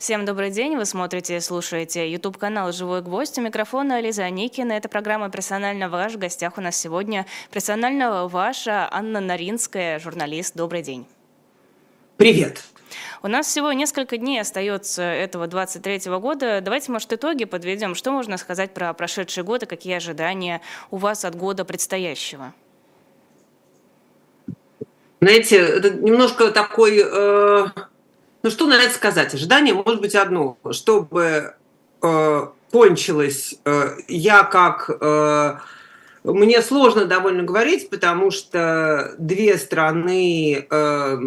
Всем добрый день. Вы смотрите и слушаете YouTube-канал «Живой гвоздь». У микрофона Лиза Никина. Это программа «Персонально ваш». В гостях у нас сегодня персонально ваша Анна Наринская, журналист. Добрый день. Привет. У нас всего несколько дней остается этого 23 года. Давайте, может, итоги подведем. Что можно сказать про прошедший год и какие ожидания у вас от года предстоящего? Знаете, это немножко такой... Э, ну, что на это сказать? Ожидание может быть одно. Чтобы э, кончилось, э, я как... Э, мне сложно довольно говорить, потому что две страны, э,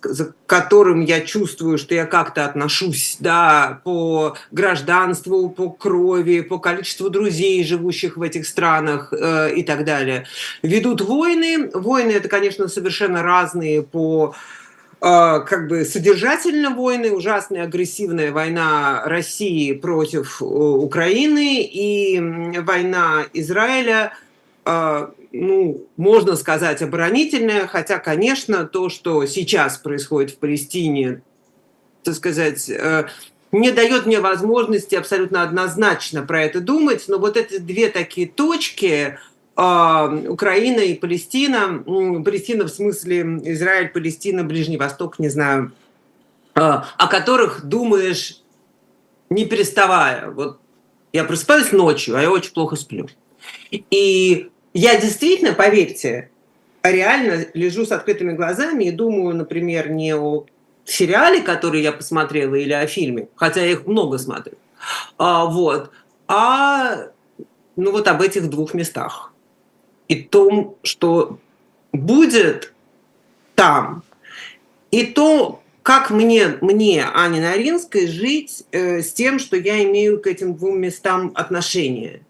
к которым я чувствую, что я как-то отношусь, да, по гражданству, по крови, по количеству друзей, живущих в этих странах э, и так далее, ведут войны. Войны это, конечно, совершенно разные по как бы содержательно войны, ужасная агрессивная война России против э, Украины и война Израиля, э, ну, можно сказать, оборонительная, хотя, конечно, то, что сейчас происходит в Палестине, так сказать, не дает мне возможности абсолютно однозначно про это думать, но вот эти две такие точки, Украина и Палестина, Палестина в смысле Израиль, Палестина, Ближний Восток, не знаю, а, о которых думаешь, не переставая. Вот я просыпаюсь ночью, а я очень плохо сплю. И я действительно, поверьте, реально лежу с открытыми глазами и думаю, например, не о сериале, который я посмотрела, или о фильме, хотя я их много смотрю, а, вот, а ну вот об этих двух местах и том, что будет там, и то, как мне, мне Ане Наринской, жить э, с тем, что я имею к этим двум местам отношения.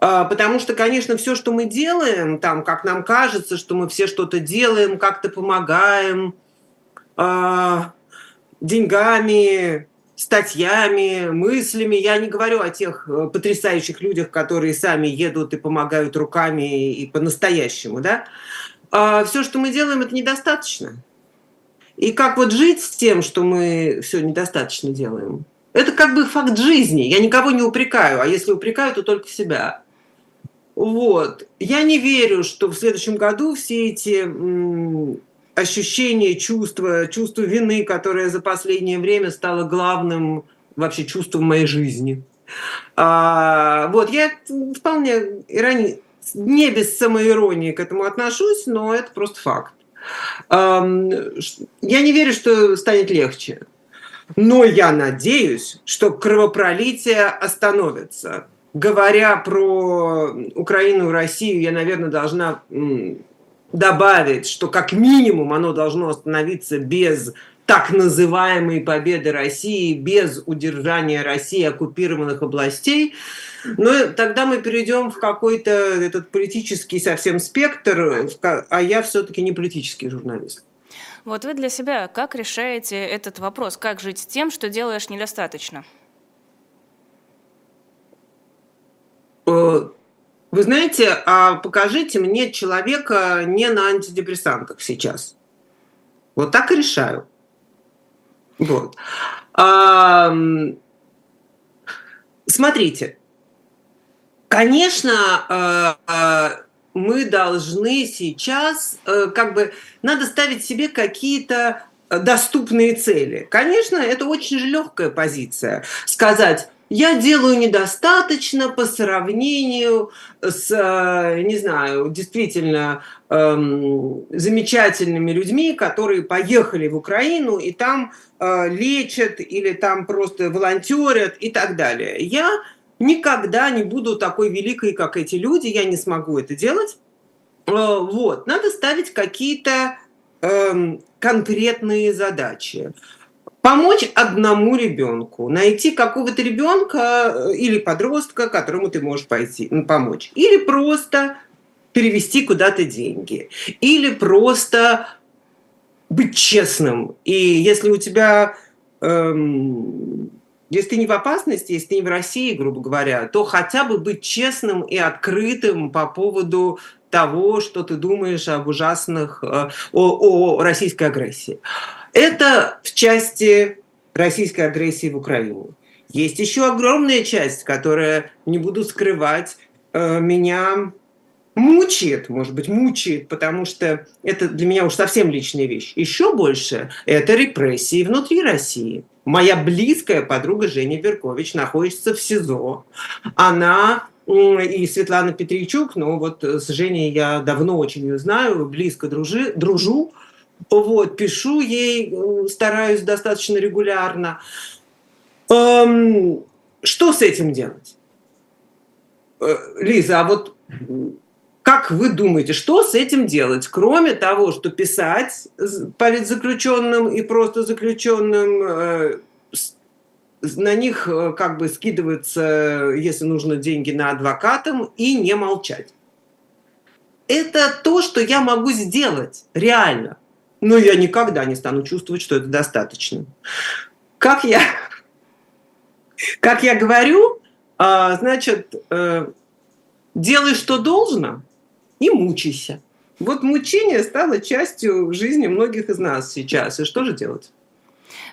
Э, потому что, конечно, все, что мы делаем, там, как нам кажется, что мы все что-то делаем, как-то помогаем, э, деньгами, статьями, мыслями. Я не говорю о тех э, потрясающих людях, которые сами едут и помогают руками и по-настоящему, да. А все, что мы делаем, это недостаточно. И как вот жить с тем, что мы все недостаточно делаем? Это как бы факт жизни. Я никого не упрекаю, а если упрекаю, то только себя. Вот. Я не верю, что в следующем году все эти ощущение, чувство, чувство вины, которое за последнее время стало главным вообще чувством моей жизни. А, вот, я вполне ирони... не без самоиронии к этому отношусь, но это просто факт. А, я не верю, что станет легче. Но я надеюсь, что кровопролитие остановится. Говоря про Украину и Россию, я, наверное, должна добавить, что как минимум оно должно остановиться без так называемой победы России, без удержания России оккупированных областей, но тогда мы перейдем в какой-то этот политический совсем спектр, а я все-таки не политический журналист. Вот вы для себя как решаете этот вопрос? Как жить с тем, что делаешь недостаточно? Вы знаете, а покажите мне человека не на антидепрессантах сейчас. Вот так и решаю. Вот. Смотрите, конечно, а, а, мы должны сейчас, э, как бы, надо ставить себе какие-то доступные цели. Конечно, это очень же легкая позиция. Сказать, я делаю недостаточно по сравнению с, э, не знаю, действительно эм, замечательными людьми, которые поехали в Украину и там э, лечат или там просто волонтерят и так далее. Я никогда не буду такой великой, как эти люди, я не смогу это делать. Э, вот, надо ставить какие-то э, конкретные задачи помочь одному ребенку, найти какого-то ребенка э, или подростка, которому ты можешь пойти, помочь. Или просто перевести куда-то деньги. Или просто быть честным. И если у тебя... Эм, если ты не в опасности, если ты не в России, грубо говоря, то хотя бы быть честным и открытым по поводу того, что ты думаешь об ужасных, э, о, о российской агрессии. Это в части российской агрессии в Украину. Есть еще огромная часть, которая, не буду скрывать, э, меня мучает, может быть, мучает, потому что это для меня уж совсем личная вещь. Еще больше это репрессии внутри России. Моя близкая подруга Женя Веркович находится в СИЗО. Она и Светлана Петричук, ну вот с Женей я давно очень ее знаю, близко дружи, дружу, вот, пишу ей, стараюсь достаточно регулярно. Эм, что с этим делать? Э, Лиза, а вот как вы думаете, что с этим делать, кроме того, что писать политзаключенным и просто заключенным, э, на них э, как бы скидываются, если нужно, деньги на адвокатам и не молчать. Это то, что я могу сделать реально. Но я никогда не стану чувствовать, что это достаточно. Как я, как я говорю, а, значит, э, делай, что должно, и мучайся. Вот мучение стало частью жизни многих из нас сейчас. И что же делать?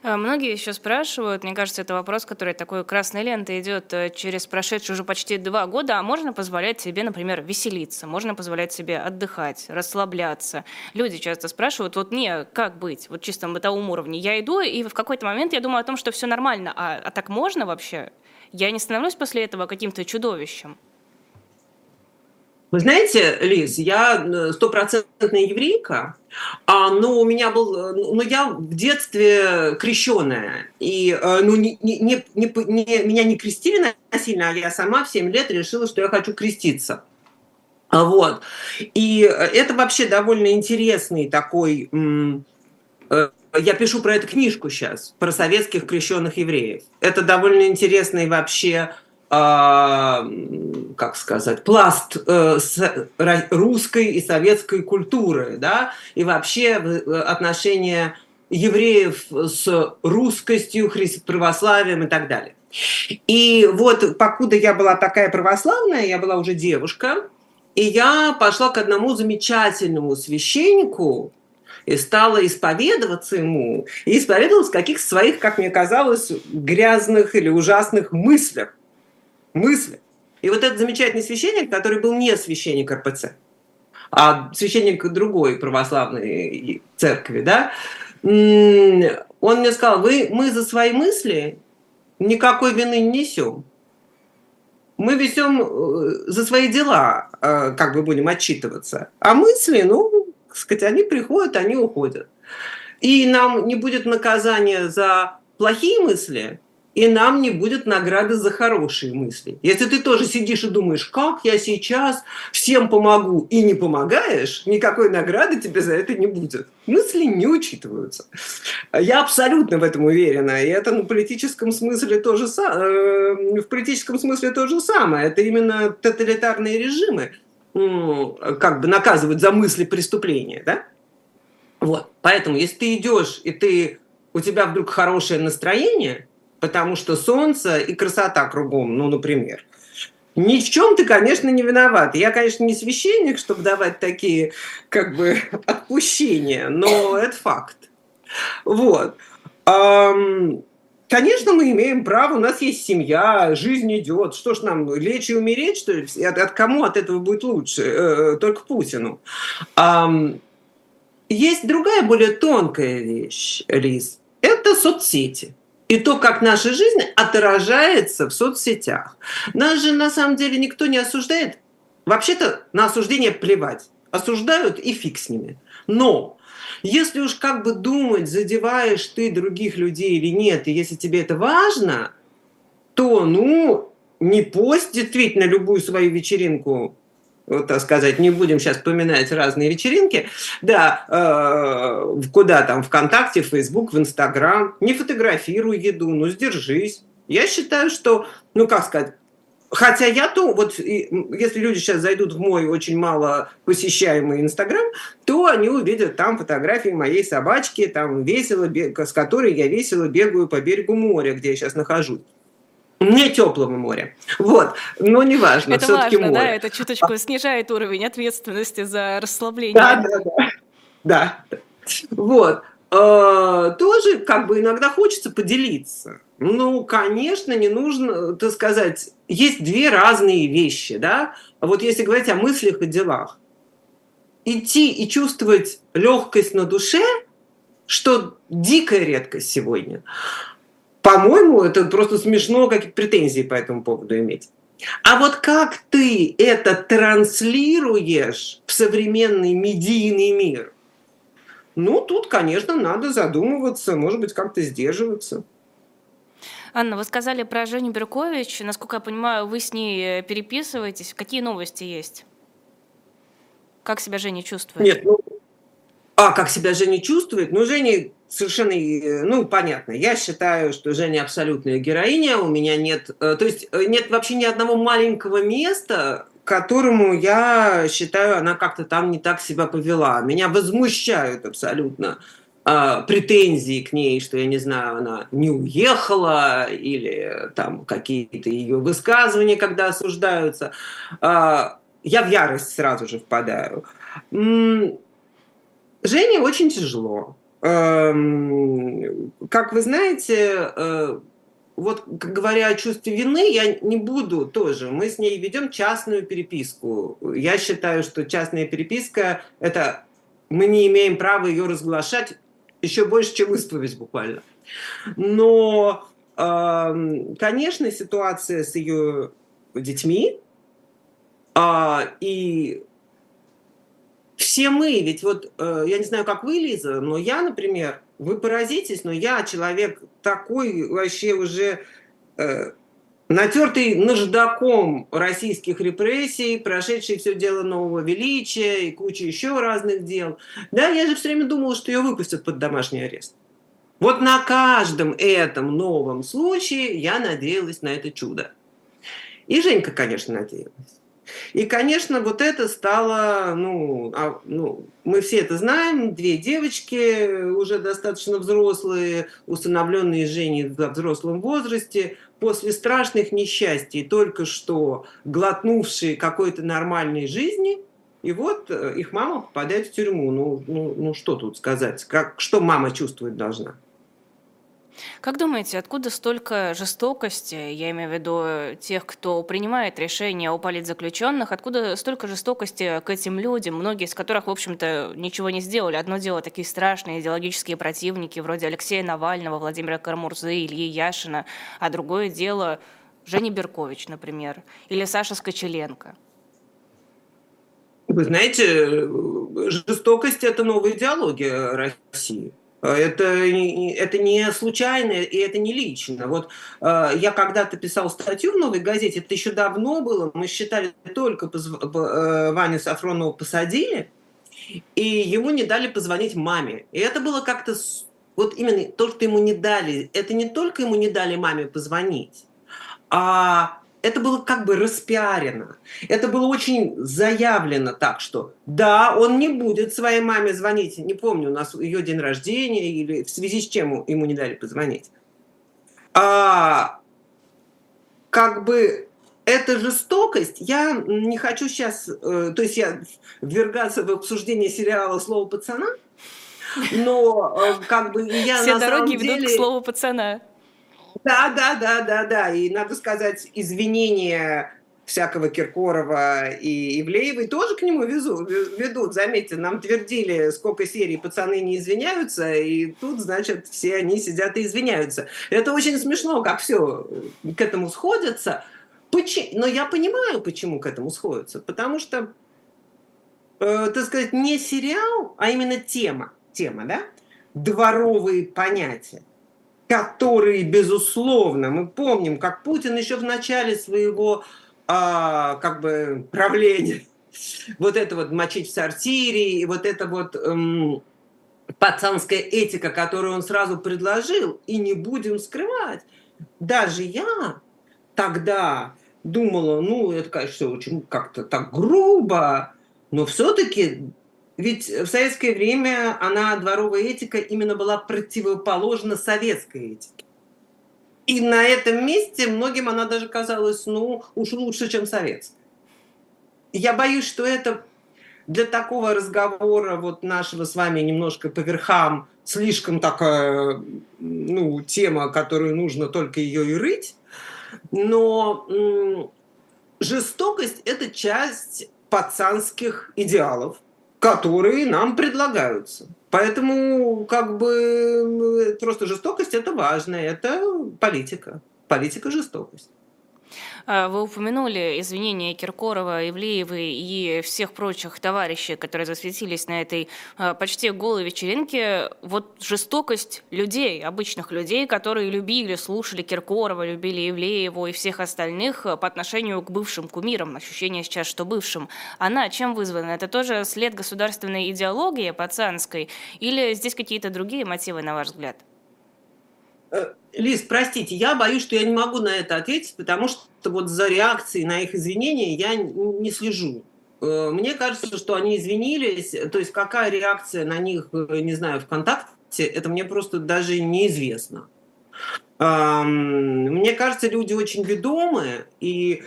Э, многие еще спрашивают, мне кажется, это вопрос, который такой красной лентой идет э, через прошедшие уже почти два года, а можно позволять себе, например, веселиться, можно позволять себе отдыхать, расслабляться. Люди часто спрашивают, вот не, как быть, вот чисто на бытовом уровне. Я иду, и в какой-то момент я думаю о том, что все нормально, а, а так можно вообще? Я не становлюсь после этого каким-то чудовищем. Вы знаете, Лиз, я э, стопроцентная еврейка, а, но у меня был, э, ну я в детстве крещенная, и э, ну не, не, не, не, меня не крестили насильно, а я сама в 7 лет решила, что я хочу креститься. Вот. И это вообще довольно интересный такой... Я пишу про эту книжку сейчас, про советских крещенных евреев. Это довольно интересный вообще а, как сказать, пласт э, русской и советской культуры, да, и вообще э, отношения евреев с русскостью, православием и так далее. И вот покуда я была такая православная, я была уже девушка, и я пошла к одному замечательному священнику, и стала исповедоваться ему, и исповедовалась в каких-то своих, как мне казалось, грязных или ужасных мыслях мысли. И вот этот замечательный священник, который был не священник РПЦ, а священник другой православной церкви, да, он мне сказал, вы, мы за свои мысли никакой вины не несем. Мы везем э, за свои дела, э, как бы будем отчитываться. А мысли, ну, так сказать, они приходят, они уходят. И нам не будет наказания за плохие мысли, и нам не будет награды за хорошие мысли. Если ты тоже сидишь и думаешь, как я сейчас всем помогу и не помогаешь, никакой награды тебе за это не будет. Мысли не учитываются. Я абсолютно в этом уверена. И это на политическом смысле тоже э, в политическом смысле то же самое. Это именно тоталитарные режимы как бы наказывают за мысли преступления, да? Вот. Поэтому, если ты идешь и ты у тебя вдруг хорошее настроение, потому что солнце и красота кругом, ну, например. Ни в чем ты, конечно, не виноват. Я, конечно, не священник, чтобы давать такие, как бы, отпущения, но это факт. Вот. Конечно, мы имеем право, у нас есть семья, жизнь идет. Что ж нам, лечь и умереть, что ли? От, от кому от этого будет лучше? Э, только Путину. Есть другая, более тонкая вещь, Лиз. Это соцсети и то, как наша жизнь отражается в соцсетях. Нас же на самом деле никто не осуждает. Вообще-то на осуждение плевать. Осуждают и фиг с ними. Но если уж как бы думать, задеваешь ты других людей или нет, и если тебе это важно, то, ну, не пост действительно любую свою вечеринку так сказать, не будем сейчас вспоминать разные вечеринки, да, э, куда там, ВКонтакте, Фейсбук, в Инстаграм, не фотографируй еду, ну, сдержись. Я считаю, что, ну, как сказать, Хотя я то, вот если люди сейчас зайдут в мой очень мало посещаемый Инстаграм, то они увидят там фотографии моей собачки, там весело, с которой я весело бегаю по берегу моря, где я сейчас нахожусь не теплого моря. Вот, но неважно, это важно, море. да, это чуточку снижает уровень ответственности за расслабление. Да, да, да. да. Вот. э, тоже как бы иногда хочется поделиться. Ну, конечно, не нужно, так сказать, есть две разные вещи, да. Вот если говорить о мыслях и делах, идти и чувствовать легкость на душе, что дикая редкость сегодня. По-моему, это просто смешно, какие претензии по этому поводу иметь. А вот как ты это транслируешь в современный медийный мир? Ну, тут, конечно, надо задумываться, может быть, как-то сдерживаться. Анна, вы сказали про Женю Беркович. Насколько я понимаю, вы с ней переписываетесь. Какие новости есть? Как себя Женя чувствует? Нет, ну, а как себя Женя чувствует? Ну, Женя совершенно, ну, понятно. Я считаю, что Женя абсолютная героиня. У меня нет, э, то есть э, нет вообще ни одного маленького места, которому я считаю, она как-то там не так себя повела. Меня возмущают абсолютно э, претензии к ней, что, я не знаю, она не уехала, или там какие-то ее высказывания, когда осуждаются. Э, я в ярость сразу же впадаю. Жене очень тяжело. Эм, как вы знаете, э, вот говоря о чувстве вины, я не буду тоже. Мы с ней ведем частную переписку. Я считаю, что частная переписка – это мы не имеем права ее разглашать еще больше, чем исповедь буквально. Но, эм, конечно, ситуация с ее детьми а, и все мы, ведь вот, э, я не знаю, как вы, Лиза, но я, например, вы поразитесь, но я человек такой вообще уже э, натертый наждаком российских репрессий, прошедший все дело нового величия и куча еще разных дел. Да, я же все время думала, что ее выпустят под домашний арест. Вот на каждом этом новом случае я надеялась на это чудо. И Женька, конечно, надеялась. И, конечно, вот это стало, ну, а, ну, мы все это знаем, две девочки уже достаточно взрослые, установленные Женей в взрослом возрасте, после страшных несчастий, только что глотнувшие какой-то нормальной жизни, и вот э, их мама попадает в тюрьму. Ну, ну, ну что тут сказать? Как, что мама чувствовать должна? Как думаете, откуда столько жестокости, я имею в виду тех, кто принимает решения о политзаключенных, откуда столько жестокости к этим людям, многие из которых, в общем-то, ничего не сделали. Одно дело такие страшные идеологические противники, вроде Алексея Навального, Владимира Кармурзы, Ильи Яшина, а другое дело Женя Беркович, например, или Саша Скочеленко. Вы знаете, жестокость – это новая идеология России. Это, это не случайно и это не лично. Вот э, я когда-то писал статью в «Новой газете», это еще давно было, мы считали, только позв... э, Ваню Сафронова посадили, и ему не дали позвонить маме. И это было как-то... Вот именно то, что ему не дали, это не только ему не дали маме позвонить, а это было как бы распиарено. Это было очень заявлено так, что да, он не будет своей маме звонить. Не помню, у нас ее день рождения или в связи с чем ему не дали позвонить. А, как бы эта жестокость, я не хочу сейчас, э, то есть я ввергаться в обсуждение сериала «Слово пацана», но э, как бы я Все на дороги самом ведут деле... к слову пацана. Да, да, да, да, да. И надо сказать, извинения всякого Киркорова и Ивлеевой тоже к нему везу, ведут. Заметьте, нам твердили, сколько серий пацаны не извиняются, и тут, значит, все они сидят и извиняются. Это очень смешно, как все к этому сходится. Но я понимаю, почему к этому сходится. Потому что, э, так сказать, не сериал, а именно тема, тема, да, дворовые понятия которые, безусловно, мы помним, как Путин еще в начале своего а, как бы правления, вот это вот мочить в сортире, и вот это вот эм, пацанская этика, которую он сразу предложил, и не будем скрывать, даже я тогда думала, ну, это, конечно, очень как-то так грубо, но все-таки ведь в советское время она, дворовая этика, именно была противоположна советской этике. И на этом месте многим она даже казалась, ну, уж лучше, чем советская. Я боюсь, что это для такого разговора вот нашего с вами немножко по верхам слишком такая ну, тема, которую нужно только ее и рыть. Но жестокость – это часть пацанских идеалов, которые нам предлагаются. Поэтому как бы просто жестокость – это важно, это политика. Политика – жестокость. А, вы упомянули извинения Киркорова, Ивлеевой и всех прочих товарищей, которые засветились на этой а, почти голой вечеринке. Вот жестокость людей, обычных людей, которые любили, слушали Киркорова, любили Ивлееву и всех остальных а, по отношению к бывшим кумирам, ощущение сейчас, что бывшим, она чем вызвана? Это тоже след государственной идеологии пацанской или здесь какие-то другие мотивы, на ваш взгляд? Э, Лиз, простите, я боюсь, что я не могу на это ответить, потому что вот за реакцией на их извинения я не слежу. Э, мне кажется, что они извинились, то есть какая реакция на них, э, не знаю, ВКонтакте, это мне просто даже неизвестно. Мне кажется, люди очень ведомые, и,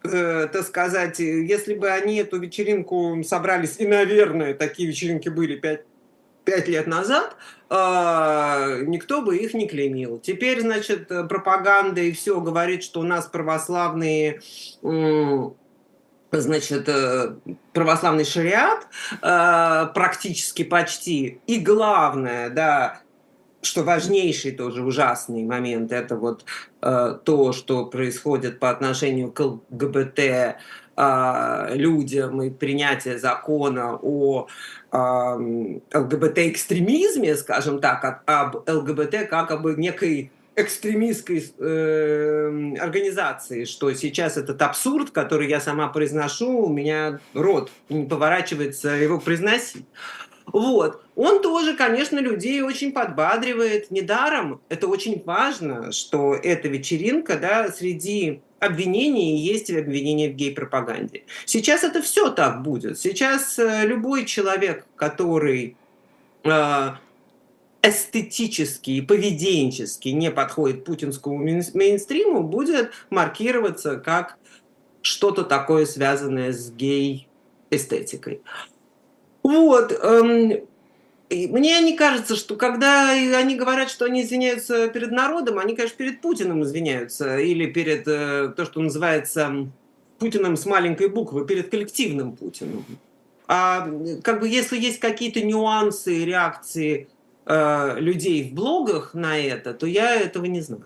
так сказать, если бы они эту вечеринку собрались, и, наверное, такие вечеринки были пять пять лет назад, а, никто бы их не клеймил. Теперь, значит, пропаганда и все говорит, что у нас православные значит, э, православный шариат а, практически почти. И главное, да, что важнейший тоже ужасный момент, это вот э, то, что происходит по отношению к ЛГБТ а, людям и принятие закона о ЛГБТ-экстремизме, скажем так, об ЛГБТ как об некой экстремистской э, организации, что сейчас этот абсурд, который я сама произношу, у меня рот не поворачивается его произносить. Вот. Он тоже, конечно, людей очень подбадривает. Недаром это очень важно, что эта вечеринка, да, среди обвинений есть обвинения в гей-пропаганде. Сейчас это все так будет. Сейчас э, любой человек, который э, эстетически и поведенчески не подходит путинскому мейнстриму, будет маркироваться как что-то такое, связанное с гей-эстетикой. Вот. Эм, мне не кажется, что когда они говорят, что они извиняются перед народом, они, конечно, перед Путиным извиняются или перед э, то, что называется Путиным с маленькой буквы, перед коллективным Путиным. А как бы если есть какие-то нюансы, реакции э, людей в блогах на это, то я этого не знаю.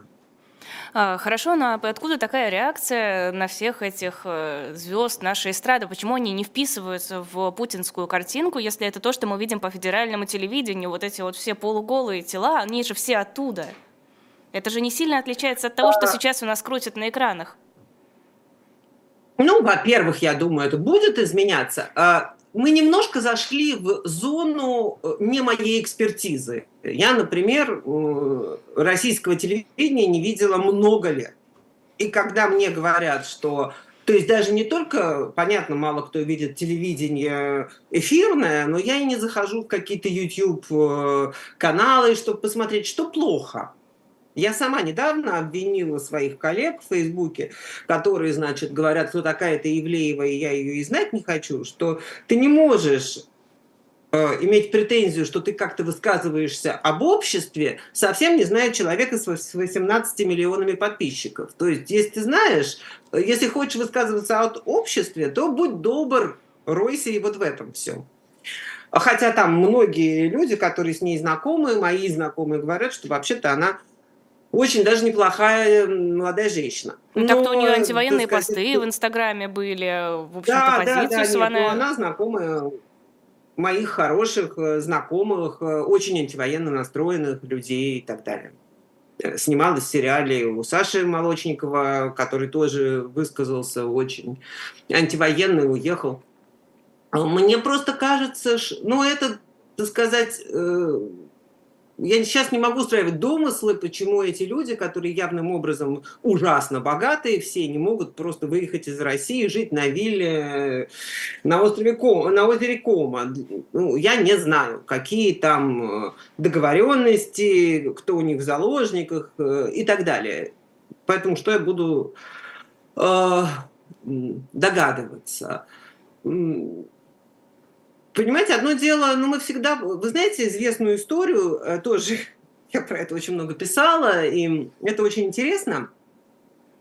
А, хорошо, но откуда такая реакция на всех этих э, звезд нашей эстрады? Почему они не вписываются в путинскую картинку, если это то, что мы видим по федеральному телевидению, вот эти вот все полуголые тела, они же все оттуда. Это же не сильно отличается от того, что а. сейчас у нас крутят на экранах. Ну, во-первых, я думаю, это будет изменяться. Мы немножко зашли в зону э, не моей экспертизы. Я, например, э, российского телевидения не видела много лет. И когда мне говорят, что... То есть даже не только, понятно, мало кто видит телевидение эфирное, но я и не захожу в какие-то YouTube-каналы, э, чтобы посмотреть, что плохо. Я сама недавно обвинила своих коллег в Фейсбуке, которые, значит, говорят, кто такая-то Евлеева, и я ее и знать не хочу, что ты не можешь э, иметь претензию, что ты как-то высказываешься об обществе, совсем не зная человека с 18 миллионами подписчиков. То есть, если ты знаешь, если хочешь высказываться от обществе, то будь добр, ройся и вот в этом все. Хотя там многие люди, которые с ней знакомы, мои знакомые, говорят, что вообще-то она очень даже неплохая молодая женщина. Ну, так-то у нее антивоенные сказать, посты в Инстаграме были, в общем-то, да, позицию да, да, свою. Нет, ну, она знакомая моих хороших э, знакомых, э, очень антивоенно настроенных людей и так далее. Э, снималась в сериале у Саши Молочникова, который тоже высказался очень антивоенный, уехал. Мне просто кажется, ну это, так сказать, я сейчас не могу устраивать домыслы, почему эти люди, которые явным образом ужасно богатые, все не могут просто выехать из России, жить на вилле э, на острове Кома, на озере Кома. Ну, я не знаю, какие там э, договоренности, кто у них в заложниках э, и так далее. Поэтому что я буду э, догадываться? Понимаете, одно дело, ну мы всегда, вы знаете известную историю, э, тоже я про это очень много писала, и это очень интересно.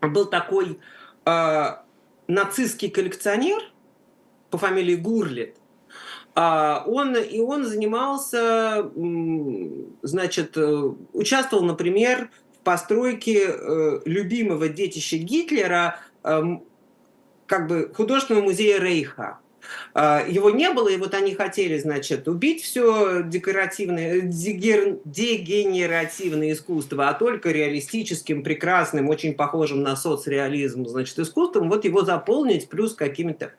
Был такой э, нацистский коллекционер по фамилии Гурлет, а, он, и он занимался, значит, э, участвовал, например, в постройке э, любимого детища Гитлера, эм, как бы художественного музея Рейха. А, его не было, и вот они хотели, значит, убить все декоративное, дегенеративное искусство, а только реалистическим, прекрасным, очень похожим на соцреализм, значит, искусством, вот его заполнить плюс какими-то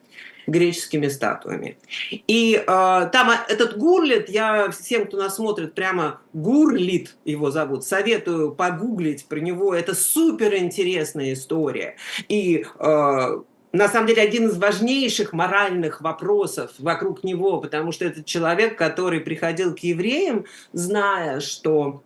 греческими статуями. И э, там этот Гурлит, я всем, кто нас смотрит, прямо Гурлит его зовут, советую погуглить про него, это супер интересная история. И э, на самом деле один из важнейших моральных вопросов вокруг него, потому что это человек, который приходил к евреям, зная, что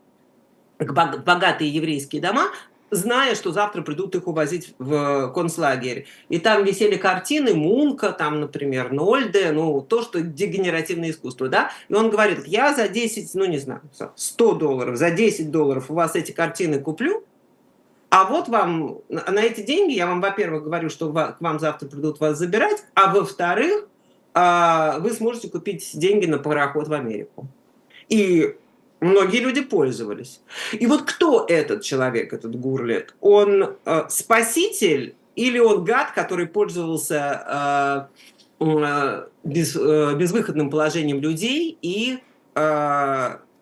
богатые еврейские дома, зная, что завтра придут их увозить в концлагерь. И там висели картины Мунка, там, например, Нольде, ну, то, что дегенеративное искусство, да. И он говорит, я за 10, ну, не знаю, 100 долларов, за 10 долларов у вас эти картины куплю, а вот вам, на эти деньги я вам, во-первых, говорю, что к вам завтра придут вас забирать, а во-вторых, а, вы сможете купить деньги на пароход в Америку. И многие люди пользовались. И вот кто этот человек, этот Гурлет? Он э, спаситель или он гад, который пользовался э, э, без, безвыходным положением людей и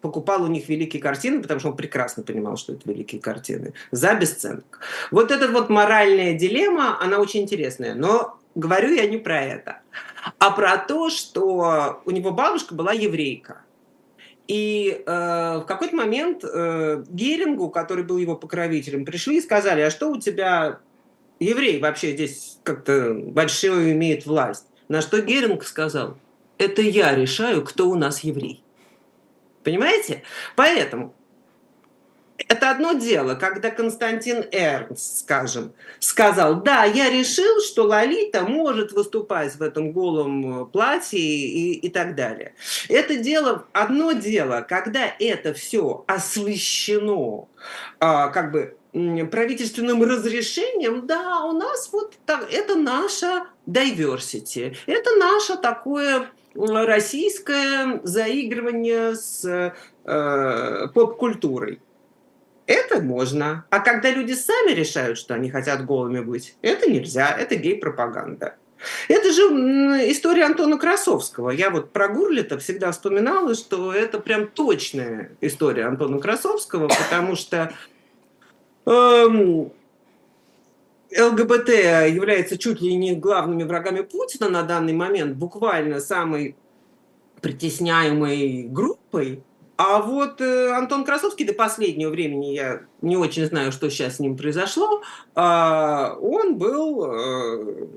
покупал у них великие картины, потому что он прекрасно понимал, что это великие картины, за бесценок. Вот эта вот моральная дилемма, она очень интересная, но говорю я не про это, а про то, что у него бабушка была еврейка. И э, в какой-то момент э, Герингу, который был его покровителем, пришли и сказали, а что у тебя еврей вообще здесь как-то большую имеет власть? На что Геринг сказал, это я решаю, кто у нас еврей. Понимаете? Поэтому это одно дело, когда Константин Эрнст, скажем, сказал, да, я решил, что Лолита может выступать в этом голом э, платье и, и так далее. Это дело, одно дело, когда это все освещено, а, как бы правительственным разрешением, да, у нас вот так, это наша diversity, это наше такое российское заигрывание с э, поп-культурой. Это можно. А когда люди сами решают, что они хотят голыми быть, это нельзя, это гей-пропаганда. Это же история Антона Красовского. Я вот про Гурлита всегда вспоминала, что это прям точная история Антона Красовского, потому что эм, ЛГБТ является чуть ли не главными врагами Путина на данный момент, буквально самой притесняемой группой. А вот э, Антон Красовский до последнего времени, я не очень знаю, что сейчас с ним произошло, э, он был э,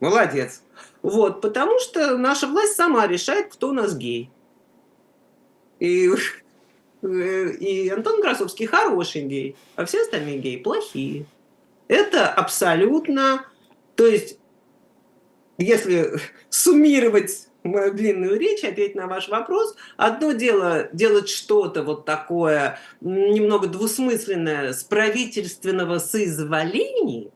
молодец. Вот, потому что наша власть сама решает, кто у нас гей. И, э, и Антон Красовский хороший гей, а все остальные геи плохие. Это абсолютно... То есть, если суммировать мою длинную речь, ответить на ваш вопрос. Одно дело делать что-то вот такое немного двусмысленное с правительственного соизволения,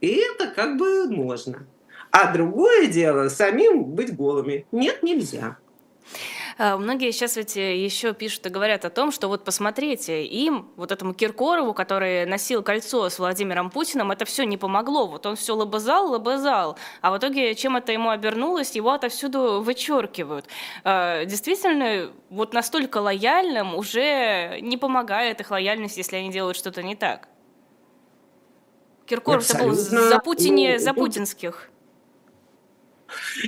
и это как бы можно. А другое дело самим быть голыми. Нет, нельзя. А, многие сейчас ведь э, еще пишут и говорят о том, что вот посмотрите, им, вот этому Киркорову, который носил кольцо с Владимиром Путиным, это все не помогло. Вот он все лобызал, лобызал. А в итоге, чем это ему обернулось, его отовсюду вычеркивают. А, действительно, вот настолько лояльным уже не помогает их лояльность, если они делают что-то не так. Киркоров-то был за Путине, за путинских.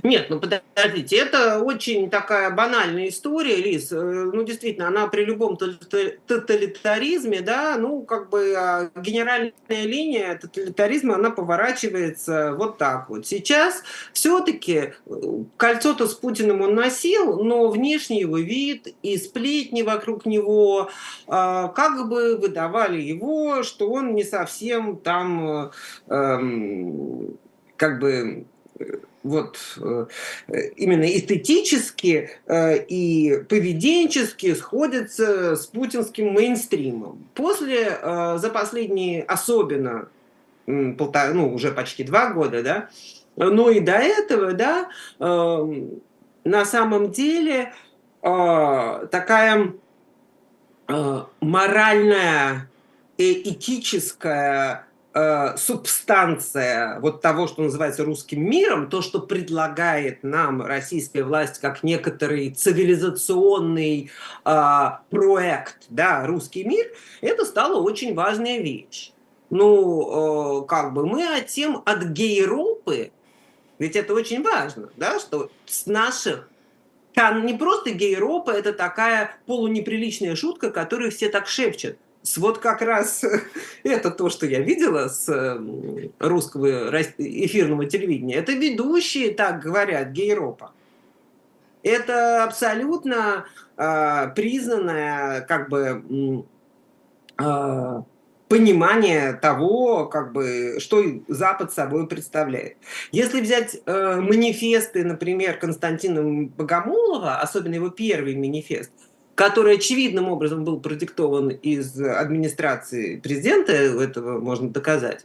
Нет, ну подождите, это очень такая банальная история, Лиз. Э, ну, действительно, она при любом тоталитаризме, да, ну, как бы а, генеральная линия тоталитаризма, она поворачивается вот так вот. Сейчас все-таки э, кольцо-то с Путиным он носил, но внешний его вид и сплетни вокруг него а, как бы выдавали его, что он не совсем там э, эм, как бы вот э, именно эстетически э, и поведенчески сходятся с путинским мейнстримом. После, э, за последние особенно полтора, ну, уже почти два года, да, но и до этого, да, на самом деле такая моральная, этическая э, субстанция вот того, что называется русским миром, то, что предлагает нам российская власть как некоторый цивилизационный э, проект, да, русский мир, это стала очень важная вещь. Ну, э, как бы мы от тем от гейропы, ведь это очень важно, да, что с наших там не просто гейропа, это такая полунеприличная шутка, которую все так шепчут вот как раз это то, что я видела с русского эфирного телевидения. Это ведущие так говорят, гейропа. Это абсолютно э, признанное как бы э, понимание того, как бы, что Запад собой представляет. Если взять э, манифесты, например, Константина Богомолова, особенно его первый манифест – который очевидным образом был продиктован из администрации президента, этого можно доказать,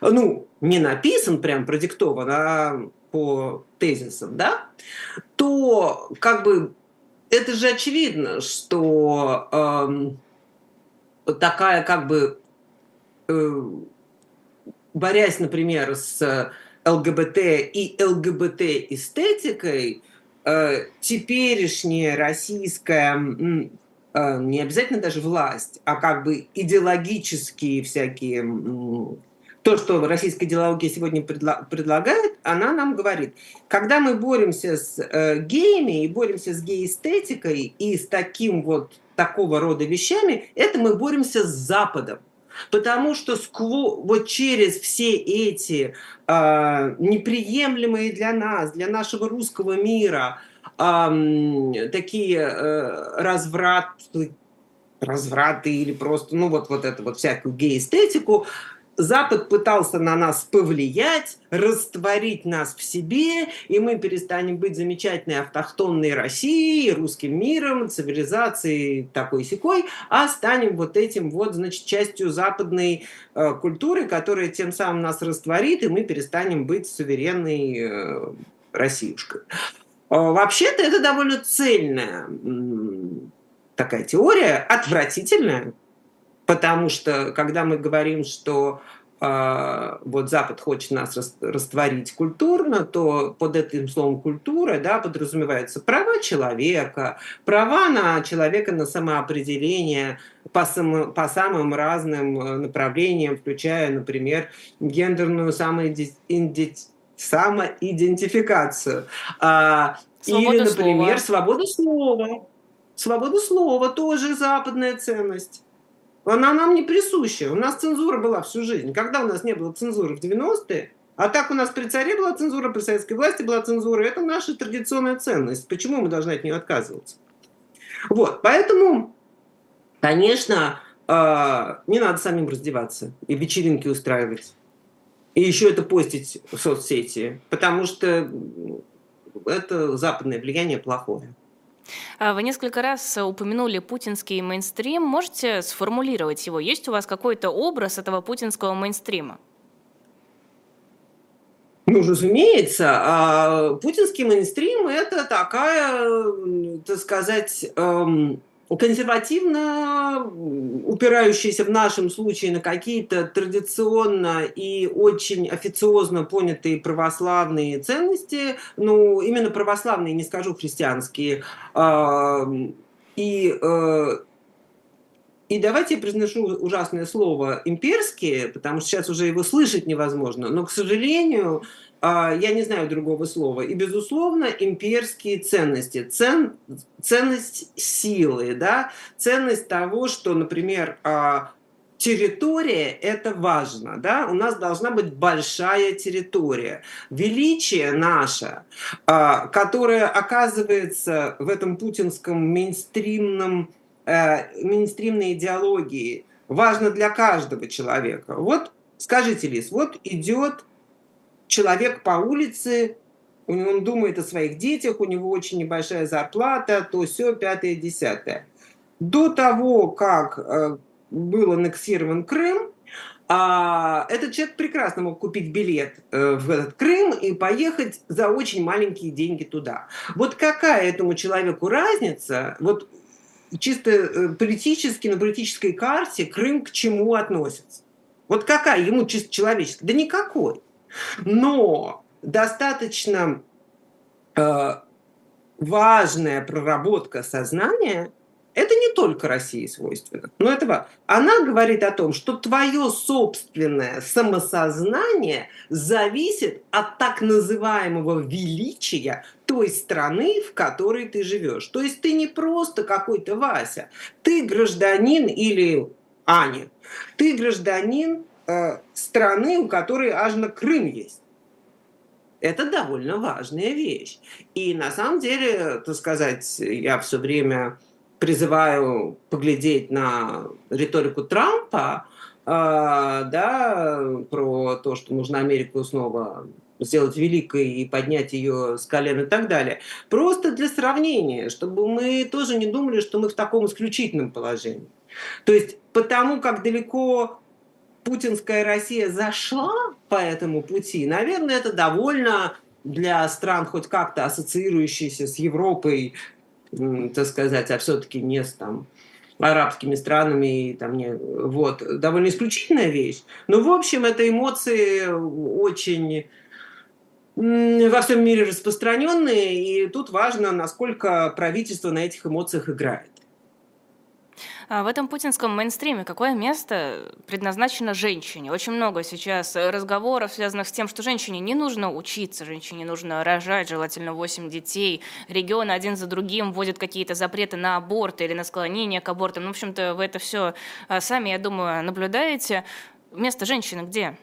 ну, не написан, прям продиктован, а по тезисам, да, то как бы это же очевидно, что э, такая как бы э, борясь, например, с ЛГБТ и ЛГБТ-эстетикой, Э, теперешняя российская, э, не обязательно даже власть, а как бы идеологические всякие то, что российская идеология сегодня предлагает, она нам говорит, когда мы боремся с э, геями и боремся с гей-эстетикой и с таким вот такого рода вещами, это мы боремся с Западом. Потому что скво, вот через все эти э, неприемлемые для нас, для нашего русского мира, э, такие э, развраты, развраты или просто, ну вот, вот это вот всякую гей-эстетику, Запад пытался на нас повлиять, растворить нас в себе, и мы перестанем быть замечательной автохтонной Россией, русским миром, цивилизацией такой секой, а станем вот этим вот, значит, частью западной э, культуры, которая тем самым нас растворит, и мы перестанем быть суверенной э, Россиюшкой. Э, вообще-то это довольно цельная такая теория, отвратительная, Потому что, когда мы говорим, что э, вот Запад хочет нас растворить культурно, то под этим словом культура да, подразумеваются права человека, права на человека на самоопределение по, само, по самым разным э, направлениям, включая, например, гендерную самоидентификацию самоидентификацию. А, или, например, слова. свобода слова. Свобода слова тоже западная ценность. Она нам не присуща. У нас цензура была всю жизнь. Когда у нас не было цензуры в 90-е, а так у нас при царе была цензура, при советской власти была цензура. Это наша традиционная ценность. Почему мы должны от нее отказываться? Вот, поэтому, конечно, а, не надо самим раздеваться и вечеринки устраивать. И еще это постить в соцсети, потому что это западное влияние плохое. А, вы несколько раз упомянули путинский мейнстрим. Можете сформулировать его? Есть у вас какой-то образ этого путинского мейнстрима? Ну, разумеется, а путинский мейнстрим – это такая, так сказать, эм, консервативно упирающиеся в нашем случае на какие-то традиционно и очень официозно понятые православные ценности, ну, именно православные, не скажу христианские, и э, и давайте я произношу ужасное слово «имперские», потому что сейчас уже его слышать невозможно, но, к сожалению, а, я не знаю другого слова. И, безусловно, имперские ценности. Цен, ценность силы, да? ценность того, что, например, а, территория – это важно. Да? У нас должна быть большая территория. Величие наше, а, которое оказывается в этом путинском мейнстримном, э, мейнстримной идеологии, важно для каждого человека. Вот скажите, Лиз, вот идет человек по улице он думает о своих детях, у него очень небольшая зарплата, то все, пятое, десятое. До того, как э, был аннексирован Крым, а этот человек прекрасно мог купить билет э, в этот Крым и поехать за очень маленькие деньги туда. Вот какая этому человеку разница? Вот чисто э, политически, на политической карте Крым к чему относится? Вот какая ему чисто человеческая? Да никакой. Но достаточно э, важная проработка сознания это не только России свойственно. Но этого она говорит о том, что твое собственное самосознание зависит от так называемого величия той страны, в которой ты живешь. То есть ты не просто какой-то Вася, ты гражданин или Аня, ты гражданин э, страны, у которой аж на Крым есть. Это довольно важная вещь. И на самом деле, так сказать, я все время призываю поглядеть на риторику Трампа, э, да, про то, что нужно Америку снова сделать великой и поднять ее с колен и так далее. Просто для сравнения, чтобы мы тоже не думали, что мы в таком исключительном положении. То есть потому как далеко путинская Россия зашла по этому пути, наверное, это довольно для стран хоть как-то ассоциирующихся с Европой так сказать, а все-таки не с там арабскими странами, и там не, вот, довольно исключительная вещь. Но, в общем, это эмоции очень во всем мире распространенные, и тут важно, насколько правительство на этих эмоциях играет. А в этом путинском мейнстриме какое место предназначено женщине? Очень много сейчас разговоров, связанных с тем, что женщине не нужно учиться, женщине нужно рожать, желательно 8 детей. Регионы один за другим вводят какие-то запреты на аборт или на склонение к абортам. Ну, в общем-то, вы это все а, сами, я думаю, наблюдаете. Место женщины где?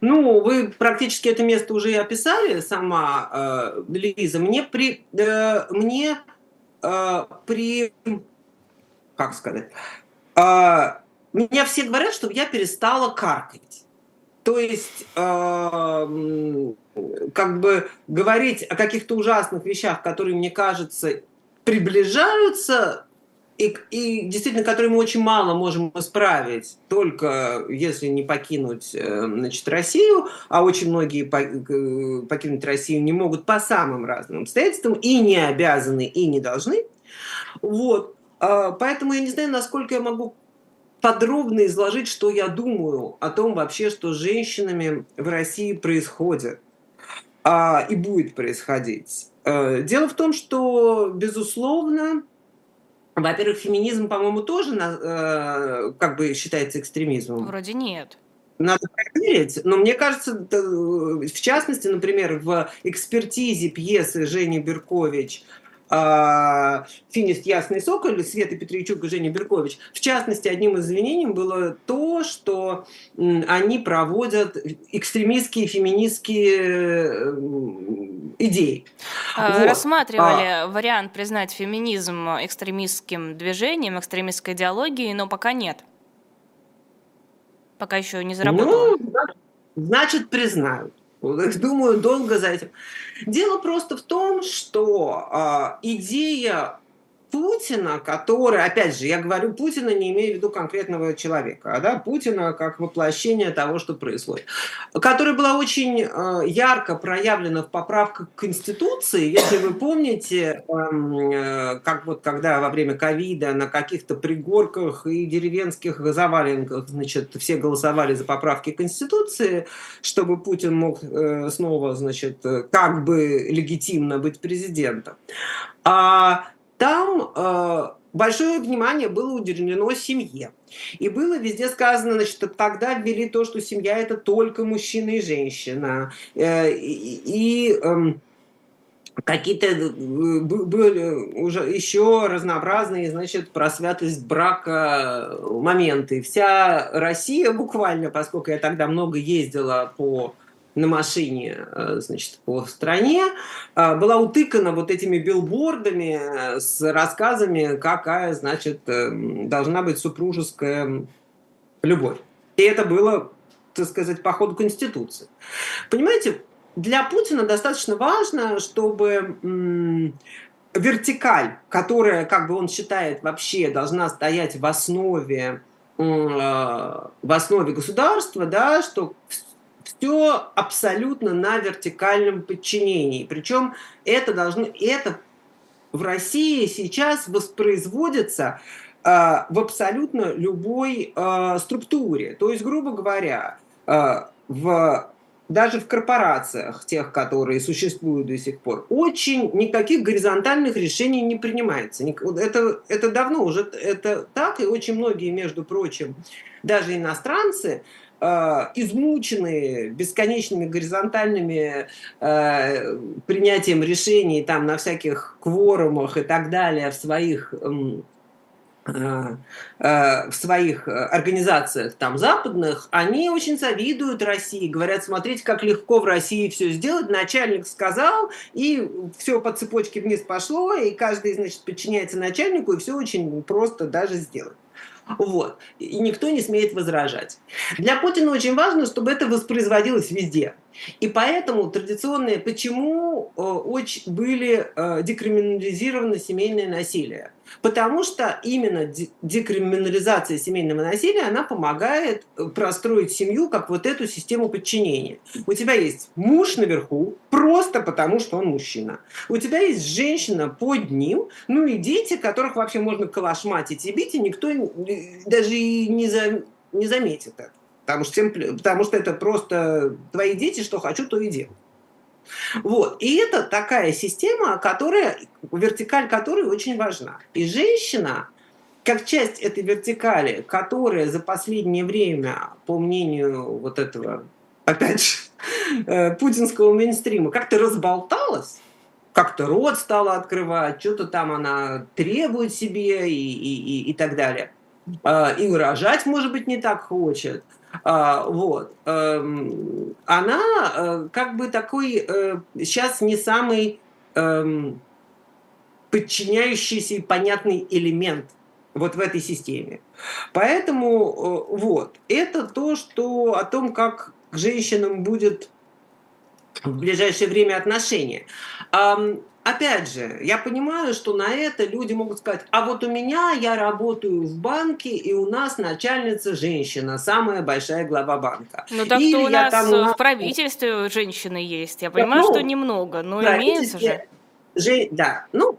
Ну, вы практически это место уже и описали сама, э, Лиза. Мне при, э, мне э, при как сказать, а, меня все говорят, чтобы я перестала каркать. То есть, э, как бы говорить о каких-то ужасных вещах, которые, мне кажется, приближаются, и, и действительно, которые мы очень мало можем исправить, только если не покинуть э, значит, Россию, а очень многие покинуть Россию не могут по самым разным обстоятельствам, и не обязаны, и не должны. Вот. А, поэтому я не знаю, насколько я могу подробно изложить, что я думаю о том вообще, что с женщинами в России происходит а, и будет происходить. А, дело в том, что, безусловно, во-первых, феминизм, по-моему, тоже как бы считается экстремизмом. Вроде нет. Надо проверить. Но мне кажется, в частности, например, в экспертизе пьесы Жени Беркович а, финист Ясный Соколь, Света Петричук и Женя Беркович. В частности, одним из извинений было то, что они проводят экстремистские, феминистские идеи. А, вот. Рассматривали а... вариант признать феминизм экстремистским движением, экстремистской идеологией, но пока нет. Пока еще не заработало. Ну, значит, признают. Думаю, долго за этим. Дело просто в том, что э, идея Путина, который, опять же, я говорю Путина, не имея в виду конкретного человека, а да, Путина как воплощение того, что происходит, которая была очень э, ярко проявлена в поправках к Конституции. Если вы помните, эм, э, как вот когда во время ковида на каких-то пригорках и деревенских заваленках, значит, все голосовали за поправки Конституции, чтобы Путин мог э, снова, значит, как бы легитимно быть президентом. А там э, большое внимание было уделено семье. И было везде сказано, значит, тогда ввели то, что семья это только мужчина и женщина. Э, и, и э, какие-то э, были уже еще разнообразные, значит, про святость брака моменты. Вся Россия буквально, поскольку я тогда много ездила по на машине э, значит, по стране, э, была утыкана вот этими билбордами э, с рассказами, какая, значит, должна быть супружеская любовь. И это было, так сказать, по ходу Конституции. Понимаете, для Путина достаточно важно, чтобы вертикаль, которая, как бы он считает, вообще должна стоять в основе, в основе государства, да, что все абсолютно на вертикальном подчинении. Причем это должно, это в России сейчас воспроизводится э, в абсолютно любой э, структуре. То есть, грубо говоря, э, в даже в корпорациях, тех, которые существуют до сих пор, очень никаких горизонтальных решений не принимается. Это, это давно уже это так, и очень многие, между прочим, даже иностранцы, э, измученные бесконечными горизонтальными э, принятием решений там на всяких кворумах и так далее в своих Э, э, в своих организациях там западных, они очень завидуют России, говорят, смотрите, как легко в России все сделать, начальник сказал, и все по цепочке вниз пошло, и каждый, значит, подчиняется начальнику, и все очень просто даже сделать. Вот. И никто не смеет возражать. Для Путина очень важно, чтобы это воспроизводилось везде. И поэтому традиционные, почему э, очень были э, декриминализировано семейное насилие? Потому что именно декриминализация семейного насилия, она помогает э, простроить семью как вот эту систему подчинения. У тебя есть муж наверху, просто потому что он мужчина. У тебя есть женщина под ним, ну и дети, которых вообще можно калашматить и бить, и никто даже и не, за, не заметит это. Потому что, потому что это просто твои дети, что хочу, то и делаю. Вот. И это такая система, которая, вертикаль которой очень важна. И женщина, как часть этой вертикали, которая за последнее время, по мнению вот этого, опять же, э, путинского мейнстрима, как-то разболталась, как-то рот стала открывать, что-то там она требует себе и, и, и, и так далее. А, и выражать, может быть, не так хочет – вот. Эм, она э, как бы такой сейчас э, не самый эм, подчиняющийся и понятный элемент вот в этой системе. Поэтому э, вот, это то, что о том, как к женщинам будет в ближайшее время отношение. Опять же, я понимаю, что на это люди могут сказать, а вот у меня, я работаю в банке, и у нас начальница женщина, самая большая глава банка. Ну так Или у нас там... в правительстве женщины есть. Я понимаю, ну, что немного, но имеется же. Же, да, ну,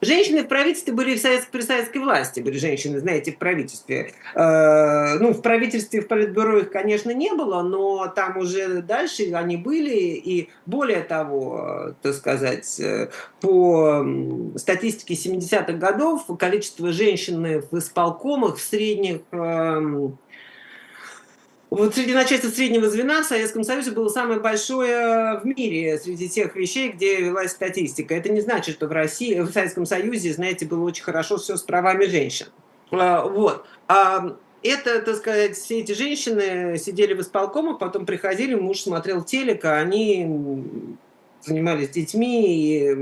Женщины в правительстве были в советской, при советской власти, были женщины, знаете, в правительстве. Э, ну, в правительстве, в политбюро их, конечно, не было, но там уже дальше они были. И более того, так сказать, э, по статистике 70-х годов количество женщин в исполкомах в средних эм, вот среди начальства среднего звена в Советском Союзе было самое большое в мире среди тех вещей, где велась статистика. Это не значит, что в России, в Советском Союзе, знаете, было очень хорошо все с правами женщин. А, вот. А это, так сказать, все эти женщины сидели в исполкомах, потом приходили, муж смотрел телек, а они занимались детьми и,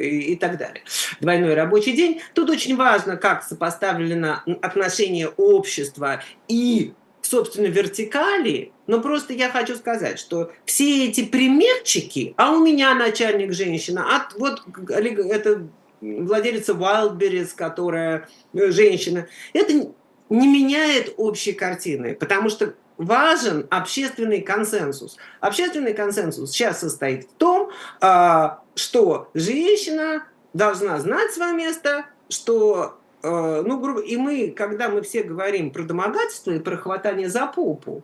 и, и так далее. Двойной рабочий день. Тут очень важно, как сопоставлено отношение общества и собственно, вертикали, но просто я хочу сказать, что все эти примерчики, а у меня начальник женщина, а вот это владелица Wildberries, которая э, женщина, это не меняет общей картины, потому что важен общественный консенсус. Общественный консенсус сейчас состоит в том, а, что женщина должна знать свое место, что ну, грубо, и мы, когда мы все говорим про домогательство и про хватание за попу,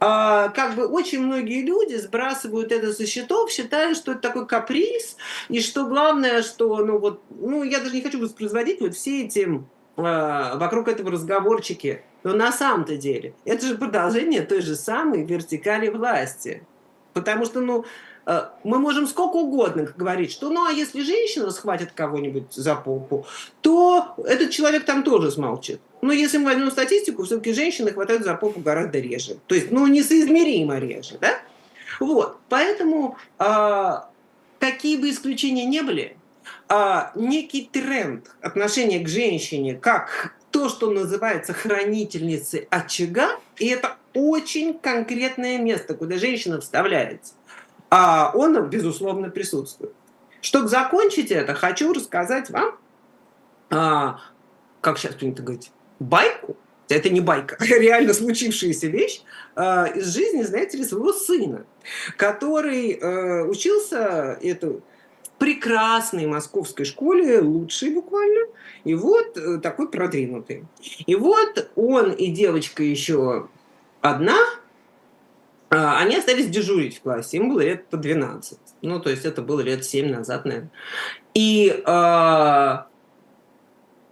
а, как бы очень многие люди сбрасывают это со счетов, считая, что это такой каприз, и что главное, что, ну вот, ну я даже не хочу воспроизводить вот все эти а, вокруг этого разговорчики, но на самом-то деле это же продолжение той же самой вертикали власти. Потому что, ну, Э, мы можем сколько угодно говорить, что ну а если женщина схватит кого-нибудь за попу, то этот человек там тоже смолчит. Но если мы возьмем статистику, все-таки женщины хватают за попу гораздо реже. То есть, ну, несоизмеримо реже, да? Вот, поэтому а, какие бы исключения не были, а, некий тренд отношения к женщине как то, что называется хранительницей очага, и это очень конкретное место, куда женщина вставляется а он, безусловно, присутствует. Чтобы закончить это, хочу рассказать вам, а, как сейчас принято говорить, байку. Это не байка, реально случившаяся вещь а, из жизни, знаете ли, своего сына, который а, учился это, в прекрасной московской школе, лучшей буквально, и вот э, такой продвинутый. И вот он и девочка еще одна, они остались дежурить в классе, им было лет по 12. Ну, то есть это было лет 7 назад, наверное. И э,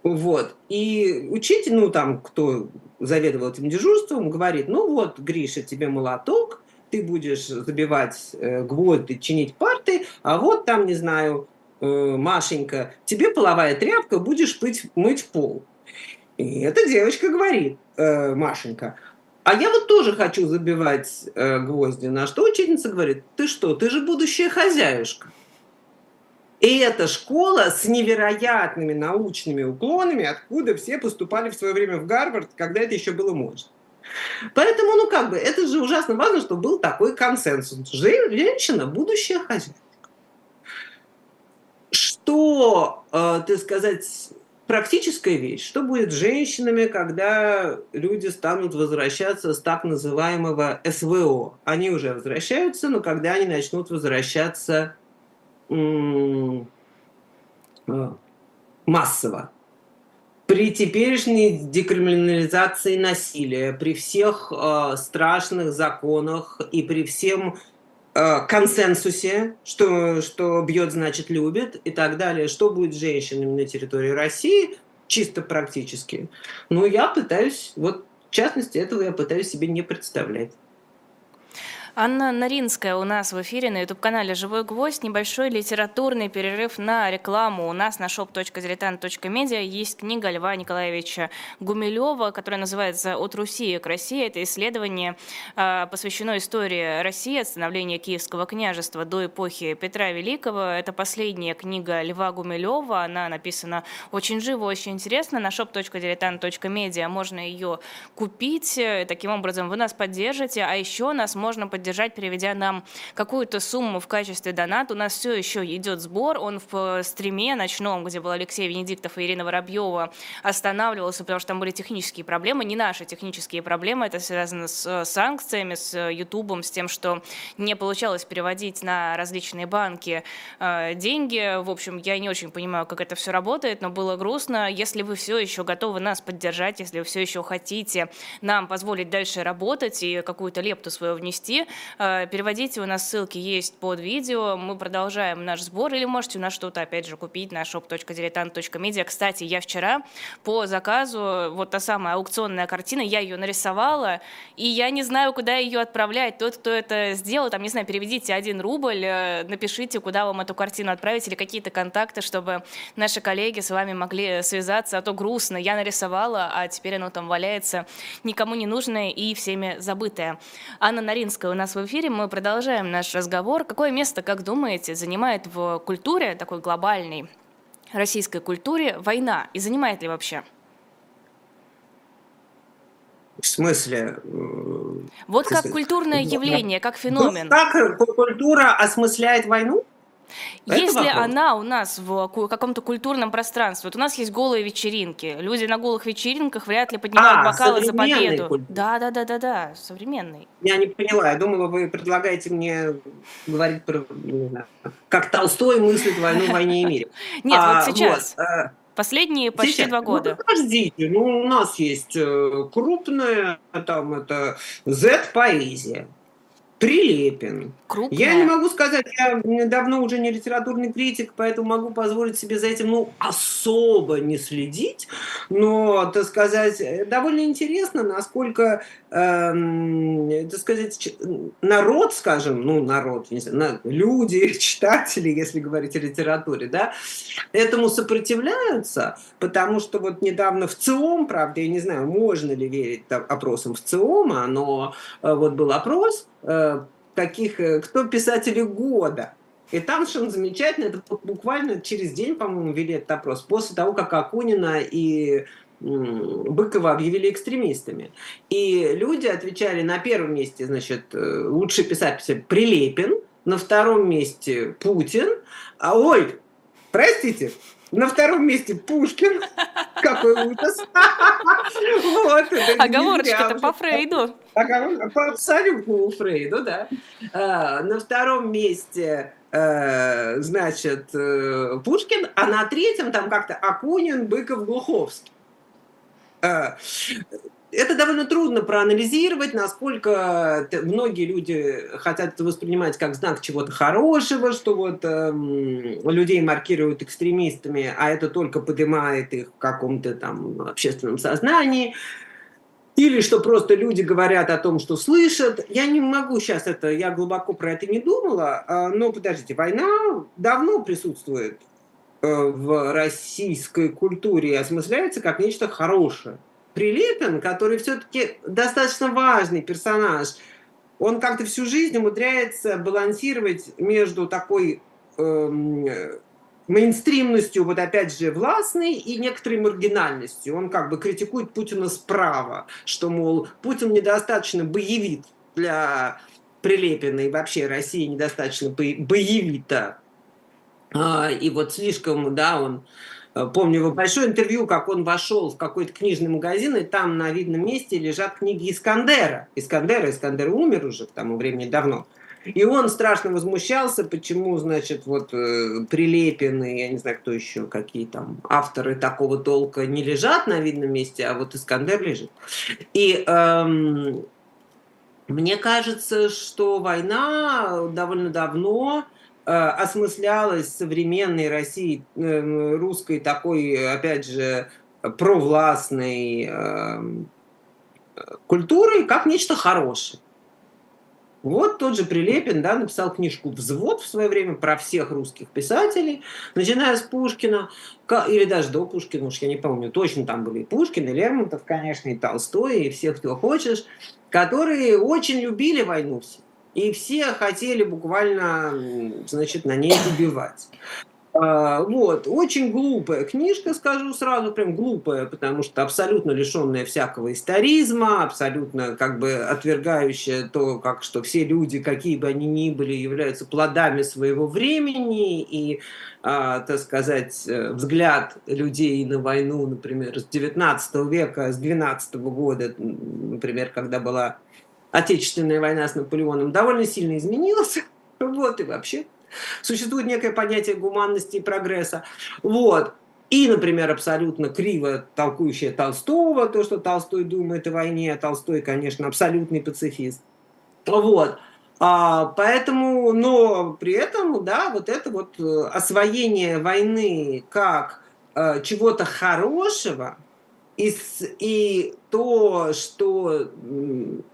вот. И учитель, ну, там, кто заведовал этим дежурством, говорит, ну вот, Гриша, тебе молоток, ты будешь забивать э, гвозди, чинить парты, а вот там, не знаю, э, Машенька, тебе половая тряпка, будешь пыть, мыть пол. И эта девочка говорит, э, Машенька, а я вот тоже хочу забивать э, гвозди. На что учительница говорит, ты что, ты же будущая хозяюшка. И это школа с невероятными научными уклонами, откуда все поступали в свое время в Гарвард, когда это еще было можно. Поэтому, ну как бы, это же ужасно важно, чтобы был такой консенсус. Женщина – будущая хозяйка. Что, э, так сказать, практическая вещь. Что будет с женщинами, когда люди станут возвращаться с так называемого СВО? Они уже возвращаются, но когда они начнут возвращаться а, массово? При теперешней декриминализации насилия, при всех э, страшных законах и при всем Э, консенсусе, что, что бьет, значит, любит и так далее. Что будет с женщинами на территории России, чисто практически. Ну, я пытаюсь, вот в частности, этого я пытаюсь себе не представлять. Анна Наринская у нас в эфире на YouTube-канале «Живой гвоздь». Небольшой литературный перерыв на рекламу. У нас на shop.diletant.media есть книга Льва Николаевича Гумилева, которая называется «От Руси к России». Это исследование а, посвящено истории России от становления Киевского княжества до эпохи Петра Великого. Это последняя книга Льва Гумилева. Она написана очень живо, очень интересно. На shop.diletant.media можно ее купить. Таким образом, вы нас поддержите, а еще нас можно поддержать поддержать, переведя нам какую-то сумму в качестве донат. У нас все еще идет сбор, он в стриме ночном, где был Алексей Венедиктов и Ирина Воробьева, останавливался, потому что там были технические проблемы, не наши технические проблемы, это связано с санкциями, с Ютубом, с тем, что не получалось переводить на различные банки э, деньги. В общем, я не очень понимаю, как это все работает, но было грустно. Если вы все еще готовы нас поддержать, если вы все еще хотите нам позволить дальше работать и какую-то лепту свою внести, Э, переводите, у нас ссылки есть под видео. Мы продолжаем наш сбор. Или можете у нас что-то, опять же, купить на shop.diletant.media. Кстати, я вчера по заказу, вот та самая аукционная картина, я ее нарисовала, и я не знаю, куда ее отправлять. Тот, кто это сделал, там, не знаю, переведите один рубль, э, напишите, куда вам эту картину отправить, или какие-то контакты, чтобы наши коллеги с вами могли связаться, а то грустно. Я нарисовала, а теперь оно там валяется, никому не нужное и всеми забытое. Анна Наринская у нас в эфире. Мы продолжаем наш разговор. Какое место, как думаете, занимает в культуре, такой глобальной российской культуре, война? И занимает ли вообще? В смысле? Вот как культурное явление, как феномен. Как культура осмысляет войну? Если вопрос. она у нас в каком-то культурном пространстве, вот у нас есть голые вечеринки, люди на голых вечеринках вряд ли поднимают а, бокалы за победу. Культура. Да, да, да, да, да, современный. Я не поняла, я думала, вы предлагаете мне говорить про, не знаю, как Толстой мыслит войну, войне и мире. Нет, вот а, сейчас. Э, Последние почти Сейчас, два ну, года. Ну, подождите, ну, у нас есть э, крупная, там, это Z-поэзия. Прилепин. Крупная. Я не могу сказать, я давно уже не литературный критик, поэтому могу позволить себе за этим ну, особо не следить, но, так сказать, довольно интересно, насколько, э, так сказать, народ, скажем, ну, народ, не знаю, люди, читатели, если говорить о литературе, да, этому сопротивляются, потому что вот недавно в ЦИОМ, правда, я не знаю, можно ли верить опросам в ЦИОМа, но э, вот был опрос, Э, каких, э, кто писатели года. И там совершенно замечательно, это буквально через день, по-моему, вели этот опрос, после того, как Акунина и Быкова объявили экстремистами. И люди отвечали на первом месте, значит, э, лучший писатель Прилепин, на втором месте Путин, а ой, простите, на втором месте Пушкин. Какой ужас. Вот, Оговорочка-то по Фрейду. По абсолютному Фрейду, да. А, на втором месте э, значит, э, Пушкин, а на третьем там как-то Акунин, Быков, Глуховский. Это довольно трудно проанализировать, насколько многие люди хотят это воспринимать как знак чего-то хорошего, что вот эм, людей маркируют экстремистами, а это только поднимает их в каком-то там общественном сознании. Или что просто люди говорят о том, что слышат. Я не могу сейчас это, я глубоко про это не думала, а, но подождите, война давно присутствует э, в российской культуре и осмысляется как нечто хорошее. Прилепин, который все-таки достаточно важный персонаж, он как-то всю жизнь умудряется балансировать между такой эм, мейнстримностью, вот опять же, властной и некоторой маргинальностью. Он как бы критикует Путина справа, что, мол, Путин недостаточно боевит для Прилепина и вообще Россия недостаточно боевита. А, и вот слишком, да, он помню его большое интервью, как он вошел в какой-то книжный магазин, и там на видном месте лежат книги Искандера. Искандера, Искандер умер уже к тому времени давно. И он страшно возмущался, почему, значит, вот э, Прилепин я не знаю, кто еще, какие там авторы такого толка не лежат на видном месте, а вот Искандер лежит. И эм, мне кажется, что война довольно давно Э, осмыслялась современной России, э, русской такой, опять же, провластной эм, культурой как нечто хорошее. Вот тот же Прилепин да, написал книжку «Взвод» в свое время про всех русских писателей, начиная с Пушкина, или даже до Пушкина, уж я не помню, точно там были и Пушкин, и Лермонтов, конечно, и Толстой, и всех, кто хочешь, которые очень любили войну все и все хотели буквально, значит, на ней убивать. А, вот, очень глупая книжка, скажу сразу, прям глупая, потому что абсолютно лишенная всякого историзма, абсолютно как бы отвергающая то, как что все люди, какие бы они ни были, являются плодами своего времени, и, а, так сказать, э, взгляд людей на войну, например, с 19 века, с 12 года, например, когда была Отечественная война с Наполеоном довольно сильно изменилась. Вот, и вообще существует некое понятие гуманности и прогресса. Вот. И, например, абсолютно криво толкующая Толстого, то, что Толстой думает о войне, а Толстой, конечно, абсолютный пацифист. Вот. А, поэтому, но при этом, да, вот это вот э, освоение войны как э, чего-то хорошего, и, и то, что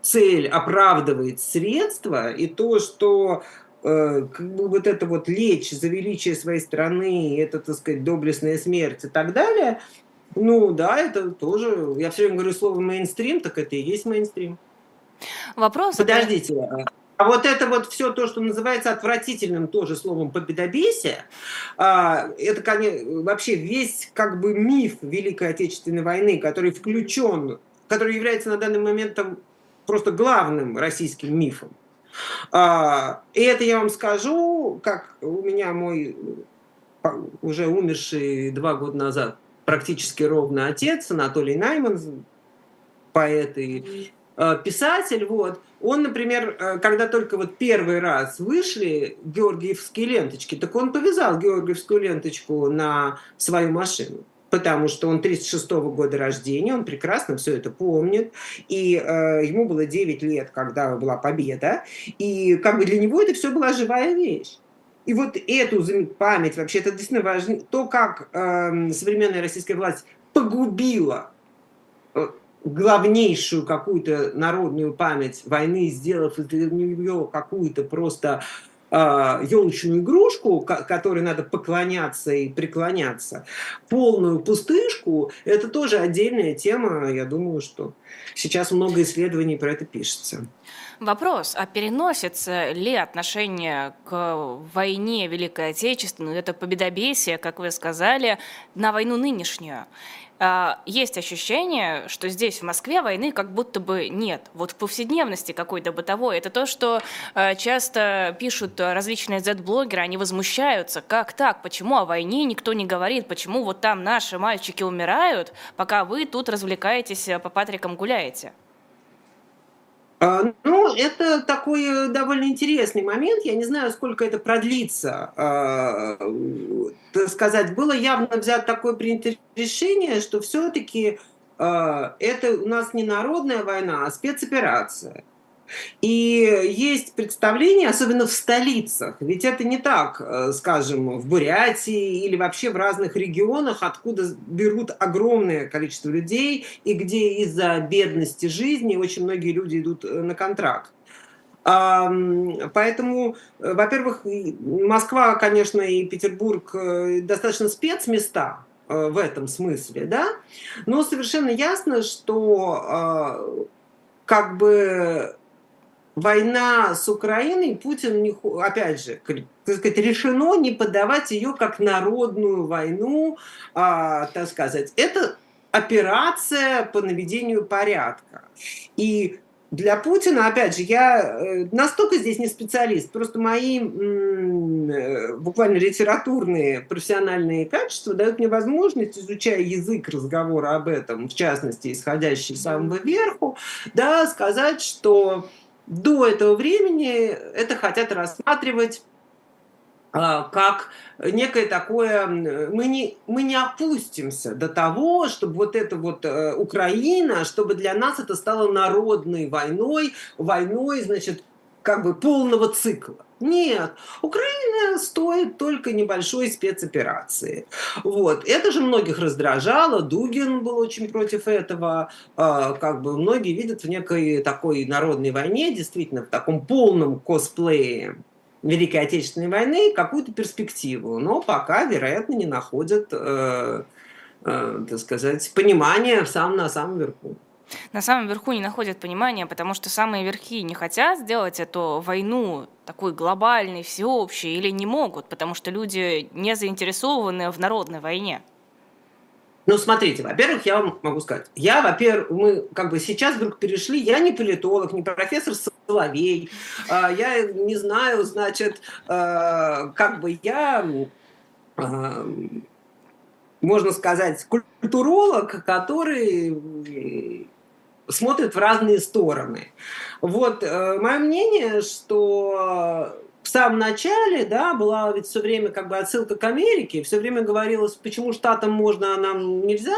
цель оправдывает средства, и то, что э, как бы вот это вот лечь за величие своей страны, это, так сказать, доблестная смерть и так далее, ну да, это тоже, я все время говорю слово мейнстрим, так это и есть мейнстрим. Вопрос. Подождите, а а вот это вот все то, что называется отвратительным тоже словом победобесие, а, это конечно, вообще весь как бы миф Великой Отечественной войны, который включен, который является на данный момент просто главным российским мифом. А, и это я вам скажу, как у меня мой уже умерший два года назад практически ровно отец Анатолий Найман, поэт и Э, писатель, вот, он, например, э, когда только вот первый раз вышли георгиевские ленточки, так он повязал георгиевскую ленточку на свою машину потому что он 36 -го года рождения, он прекрасно все это помнит, и э, ему было 9 лет, когда была победа, и как бы для него это все была живая вещь. И вот эту память, вообще, это действительно важно, то, как э, современная российская власть погубила э, главнейшую какую-то народную память войны, сделав из нее какую-то просто елочную а, игрушку, которой надо поклоняться и преклоняться, полную пустышку, это тоже отдельная тема. Я думаю, что сейчас много исследований про это пишется. Вопрос, а переносится ли отношение к войне Великой Отечественной, это победобесие, как вы сказали, на войну нынешнюю? А, есть ощущение, что здесь, в Москве, войны как будто бы нет. Вот в повседневности какой-то бытовой. Это то, что а, часто пишут различные Z-блогеры, они возмущаются. Как так? Почему о войне никто не говорит? Почему вот там наши мальчики умирают, пока вы тут развлекаетесь, по Патрикам гуляете? А, ну, это такой э, довольно интересный момент. Я не знаю, сколько это продлится. А, так сказать, было явно взято такое принято решение, что все-таки а, это у нас не народная война, а спецоперация. И есть представление, особенно в столицах, ведь это не так, э, скажем, в Бурятии или вообще в разных регионах, откуда берут огромное количество людей и где из-за бедности жизни очень многие люди идут э, на контракт. Поэтому, э, во-первых, Москва, конечно, и Петербург достаточно спецместа в этом смысле, да, но совершенно ясно, что как бы война с Украиной, Путин, опять же, так сказать, решено не подавать ее как народную войну, а, так сказать. Это операция по наведению порядка. И для Путина, опять же, я э, настолько здесь не специалист, просто мои э, буквально литературные профессиональные качества дают мне возможность, изучая язык разговора об этом, в частности, исходящий с самого верху, да, сказать, что до этого времени это хотят рассматривать а, как некое такое, мы не, мы не опустимся до того, чтобы вот эта вот э, Украина, чтобы для нас это стало народной войной, войной, значит, как бы полного цикла. Нет, Украина стоит только небольшой спецоперации. Вот. Это же многих раздражало. Дугин был очень против этого. А, как бы многие видят в некой такой народной войне, действительно, в таком полном косплее Великой Отечественной войны какую-то перспективу. Но пока, вероятно, не находят, э, э, так сказать, понимания в самом, на самом верху на самом верху не находят понимания, потому что самые верхи не хотят сделать эту войну такой глобальной, всеобщей, или не могут, потому что люди не заинтересованы в народной войне. Ну, смотрите, во-первых, я вам могу сказать, я, во-первых, мы как бы сейчас вдруг перешли, я не политолог, не профессор Соловей, а, я не знаю, значит, а, как бы я а, можно сказать, культуролог, который смотрят в разные стороны. Вот э, мое мнение, что в самом начале, да, была ведь все время как бы отсылка к Америке, все время говорилось, почему штатам можно, а нам нельзя.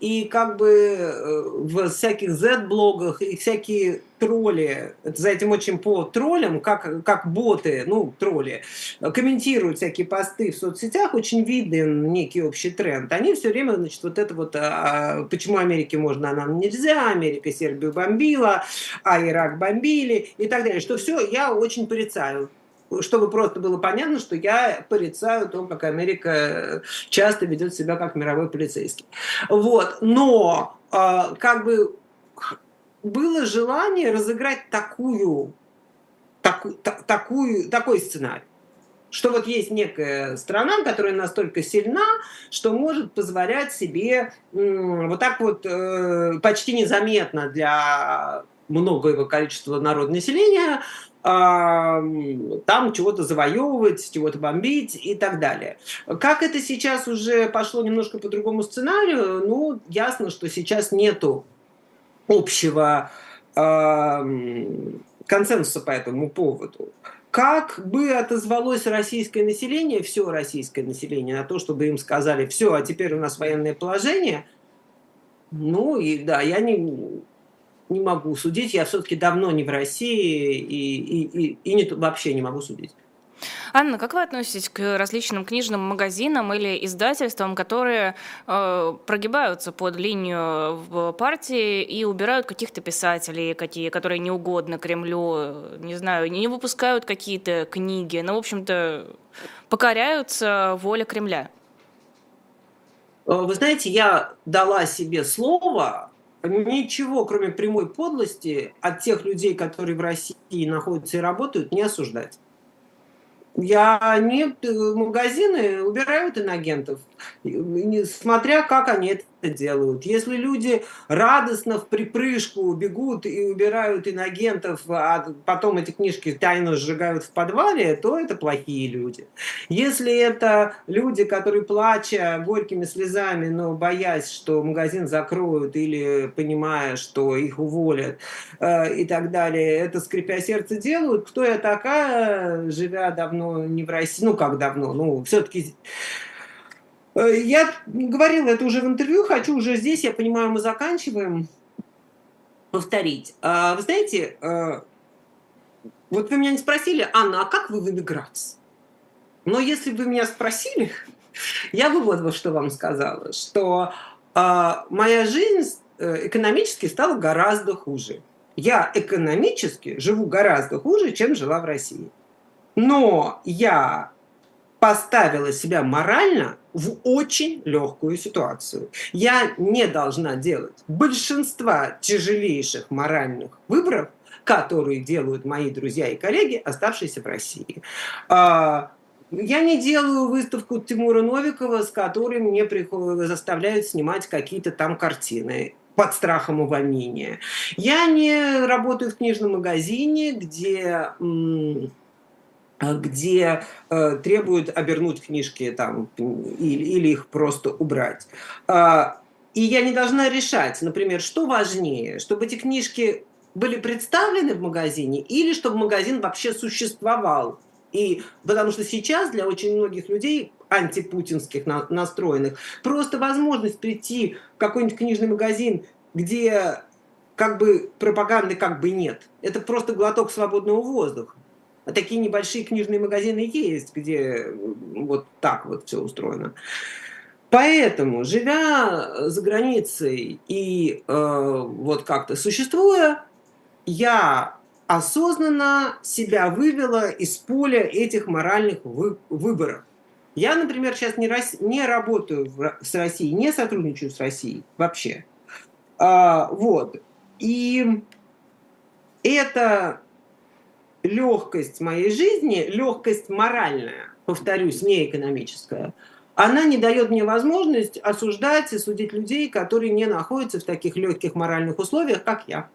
И как бы э, в всяких Z-блогах и всякие тролли, за этим очень по троллям, как, как боты, ну, тролли, комментируют всякие посты в соцсетях, очень виден некий общий тренд. Они все время, значит, вот это вот, а, почему Америке можно, а нам нельзя, Америка Сербию бомбила, а Ирак бомбили и так далее, что все я очень порицаю чтобы просто было понятно, что я порицаю то, как Америка часто ведет себя как мировой полицейский. Вот. Но э, как бы было желание разыграть такую, таку, та, такую, такой сценарий что вот есть некая страна, которая настолько сильна, что может позволять себе вот так вот э, почти незаметно для многого количества народа населения там чего-то завоевывать, чего-то бомбить и так далее. Как это сейчас уже пошло немножко по другому сценарию, ну, ясно, что сейчас нету общего консенсуса по этому поводу. Как бы отозвалось российское население, все российское население, на то, чтобы им сказали, все, а теперь у нас военное положение, ну и да, я не, не могу судить. Я все-таки давно не в России и, и, и, и не, вообще не могу судить. Анна, как вы относитесь к различным книжным магазинам или издательствам, которые э, прогибаются под линию партии и убирают каких-то писателей, какие, которые не угодны Кремлю, не знаю, не выпускают какие-то книги, ну, в общем-то, покоряются воле Кремля? Э, вы знаете, я дала себе слово ничего, кроме прямой подлости, от тех людей, которые в России находятся и работают, не осуждать. Я не магазины убирают инагентов, смотря как они это делают, если люди радостно в припрыжку бегут и убирают инагентов, а потом эти книжки тайно сжигают в подвале, то это плохие люди. Если это люди, которые плача горькими слезами, но боясь, что магазин закроют или понимая, что их уволят э, и так далее, это скрипя сердце делают, кто я такая, живя давно не в России, ну как давно, ну все-таки я говорила это уже в интервью, хочу уже здесь, я понимаю, мы заканчиваем, повторить. А, вы знаете, э, вот вы меня не спросили, Анна, а как вы в эмиграции? Но если бы меня спросили, я бы вот что вам сказала, что а, моя жизнь э, экономически стала гораздо хуже. Я экономически живу гораздо хуже, чем жила в России. Но я поставила себя морально в очень легкую ситуацию. Я не должна делать большинства тяжелейших моральных выборов, которые делают мои друзья и коллеги, оставшиеся в России. А, я не делаю выставку Тимура Новикова, с которой мне заставляют снимать какие-то там картины под страхом увольнения. Я не работаю в книжном магазине, где где э, требуют обернуть книжки там, или, или их просто убрать. Э, и я не должна решать, например, что важнее, чтобы эти книжки были представлены в магазине или чтобы магазин вообще существовал. И потому что сейчас для очень многих людей антипутинских на, настроенных просто возможность прийти в какой-нибудь книжный магазин, где как бы пропаганды как бы нет. Это просто глоток свободного воздуха такие небольшие книжные магазины есть, где вот так вот все устроено. Поэтому, живя за границей и э, вот как-то существуя, я осознанно себя вывела из поля этих моральных вы, выборов. Я, например, сейчас не, рас, не работаю в, с Россией, не сотрудничаю с Россией вообще. А, вот. И это легкость моей жизни, легкость моральная, повторюсь, не экономическая, она не дает мне возможность осуждать и судить людей, которые не находятся в таких легких моральных условиях, как я.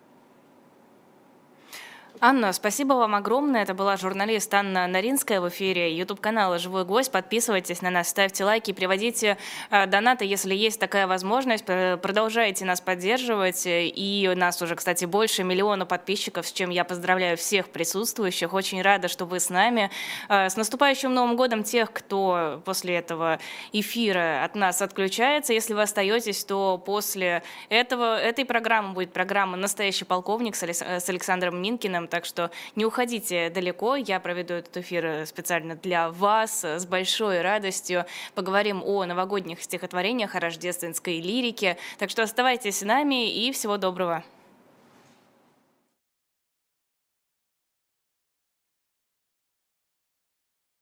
Анна, спасибо вам огромное. Это была журналист Анна Наринская в эфире YouTube-канала «Живой гвоздь». Подписывайтесь на нас, ставьте лайки, приводите э, донаты, если есть такая возможность. Продолжайте нас поддерживать. И у нас уже, кстати, больше миллиона подписчиков, с чем я поздравляю всех присутствующих. Очень рада, что вы с нами. Э, с наступающим Новым годом тех, кто после этого эфира от нас отключается. Если вы остаетесь, то после этого, этой программы будет программа «Настоящий полковник» с Александром Минкиным так что не уходите далеко. Я проведу этот эфир э, специально для вас с большой радостью. Поговорим о новогодних стихотворениях, о рождественской лирике. Так что оставайтесь с нами и всего доброго.